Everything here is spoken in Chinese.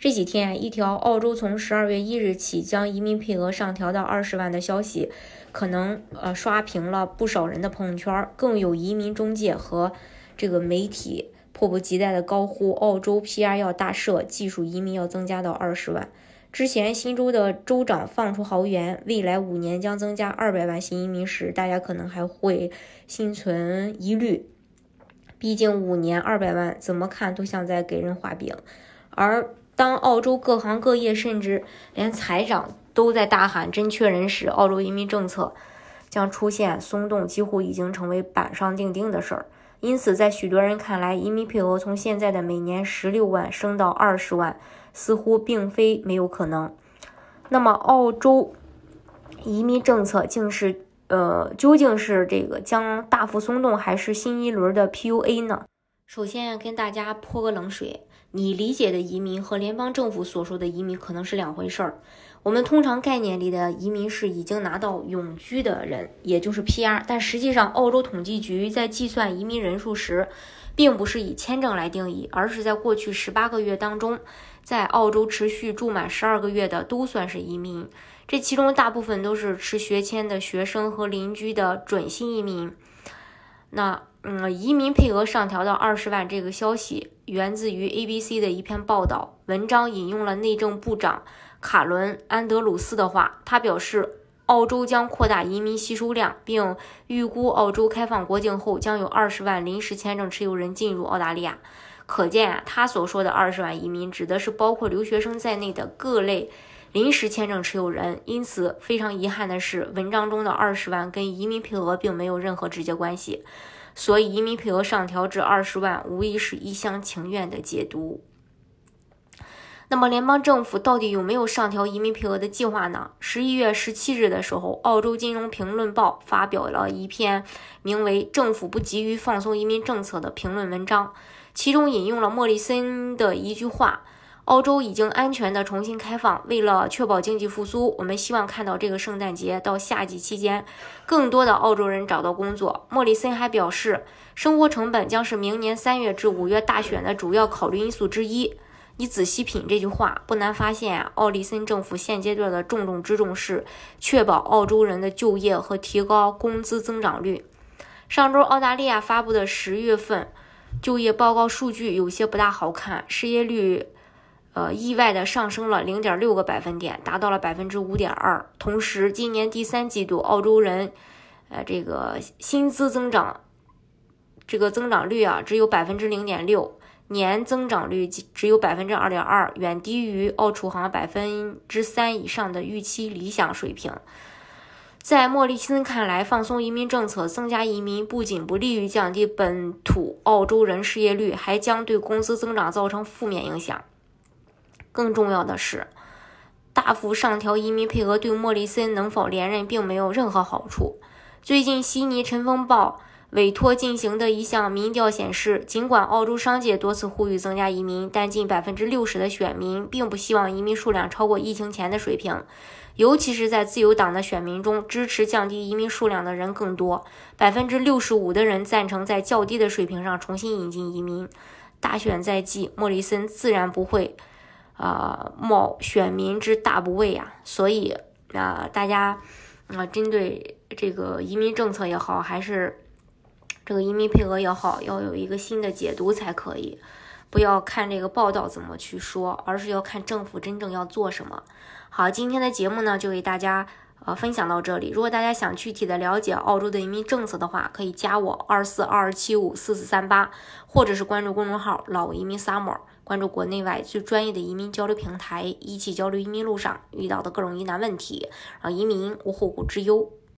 这几天，一条澳洲从十二月一日起将移民配额上调到二十万的消息，可能呃刷屏了不少人的朋友圈，更有移民中介和这个媒体迫不及待的高呼澳洲 PR 要大赦，技术移民要增加到二十万。之前新州的州长放出豪言，未来五年将增加二百万新移民时，大家可能还会心存疑虑，毕竟五年二百万，怎么看都像在给人画饼，而。当澳洲各行各业，甚至连财长都在大喊“真缺人”时，澳洲移民政策将出现松动，几乎已经成为板上钉钉的事儿。因此，在许多人看来，移民配额从现在的每年十六万升到二十万，似乎并非没有可能。那么，澳洲移民政策竟是呃，究竟是这个将大幅松动，还是新一轮的 PUA 呢？首先跟大家泼个冷水。你理解的移民和联邦政府所说的移民可能是两回事儿。我们通常概念里的移民是已经拿到永居的人，也就是 PR。但实际上，澳洲统计局在计算移民人数时，并不是以签证来定义，而是在过去十八个月当中，在澳洲持续住满十二个月的都算是移民。这其中大部分都是持学签的学生和邻居的准新移民。那。嗯，移民配额上调到二十万这个消息源自于 ABC 的一篇报道，文章引用了内政部长卡伦·安德鲁斯的话，他表示，澳洲将扩大移民吸收量，并预估澳洲开放国境后将有二十万临时签证持有人进入澳大利亚。可见啊，他所说的二十万移民指的是包括留学生在内的各类临时签证持有人。因此，非常遗憾的是，文章中的二十万跟移民配额并没有任何直接关系。所以，移民配额上调至二十万，无疑是一厢情愿的解读。那么，联邦政府到底有没有上调移民配额的计划呢？十一月十七日的时候，《澳洲金融评论报》发表了一篇名为《政府不急于放松移民政策》的评论文章，其中引用了莫里森的一句话。澳洲已经安全的重新开放。为了确保经济复苏，我们希望看到这个圣诞节到夏季期间，更多的澳洲人找到工作。莫里森还表示，生活成本将是明年三月至五月大选的主要考虑因素之一。你仔细品这句话，不难发现啊，奥利森政府现阶段的重中之重是确保澳洲人的就业和提高工资增长率。上周，澳大利亚发布的十月份就业报告数据有些不大好看，失业率。呃，意外的上升了零点六个百分点，达到了百分之五点二。同时，今年第三季度澳洲人，呃，这个薪资增长，这个增长率啊，只有百分之零点六，年增长率只有百分之二点二，远低于澳储行百分之三以上的预期理想水平。在莫里森看来，放松移民政策、增加移民，不仅不利于降低本土澳洲人失业率，还将对工资增长造成负面影响。更重要的是，大幅上调移民配额对莫里森能否连任并没有任何好处。最近，悉尼《晨风报》委托进行的一项民调显示，尽管澳洲商界多次呼吁增加移民，但近百分之六十的选民并不希望移民数量超过疫情前的水平。尤其是在自由党的选民中，支持降低移民数量的人更多，百分之六十五的人赞成在较低的水平上重新引进移民。大选在即，莫里森自然不会。呃，冒选民之大不畏呀，所以啊，大家啊，针对这个移民政策也好，还是这个移民配额也好，要有一个新的解读才可以。不要看这个报道怎么去说，而是要看政府真正要做什么。好，今天的节目呢，就给大家呃分享到这里。如果大家想具体的了解澳洲的移民政策的话，可以加我二四二二七五四四三八，或者是关注公众号“老移民 summer”。关注国内外最专业的移民交流平台，一起交流移民路上遇到的各种疑难问题，啊移民无后顾之忧。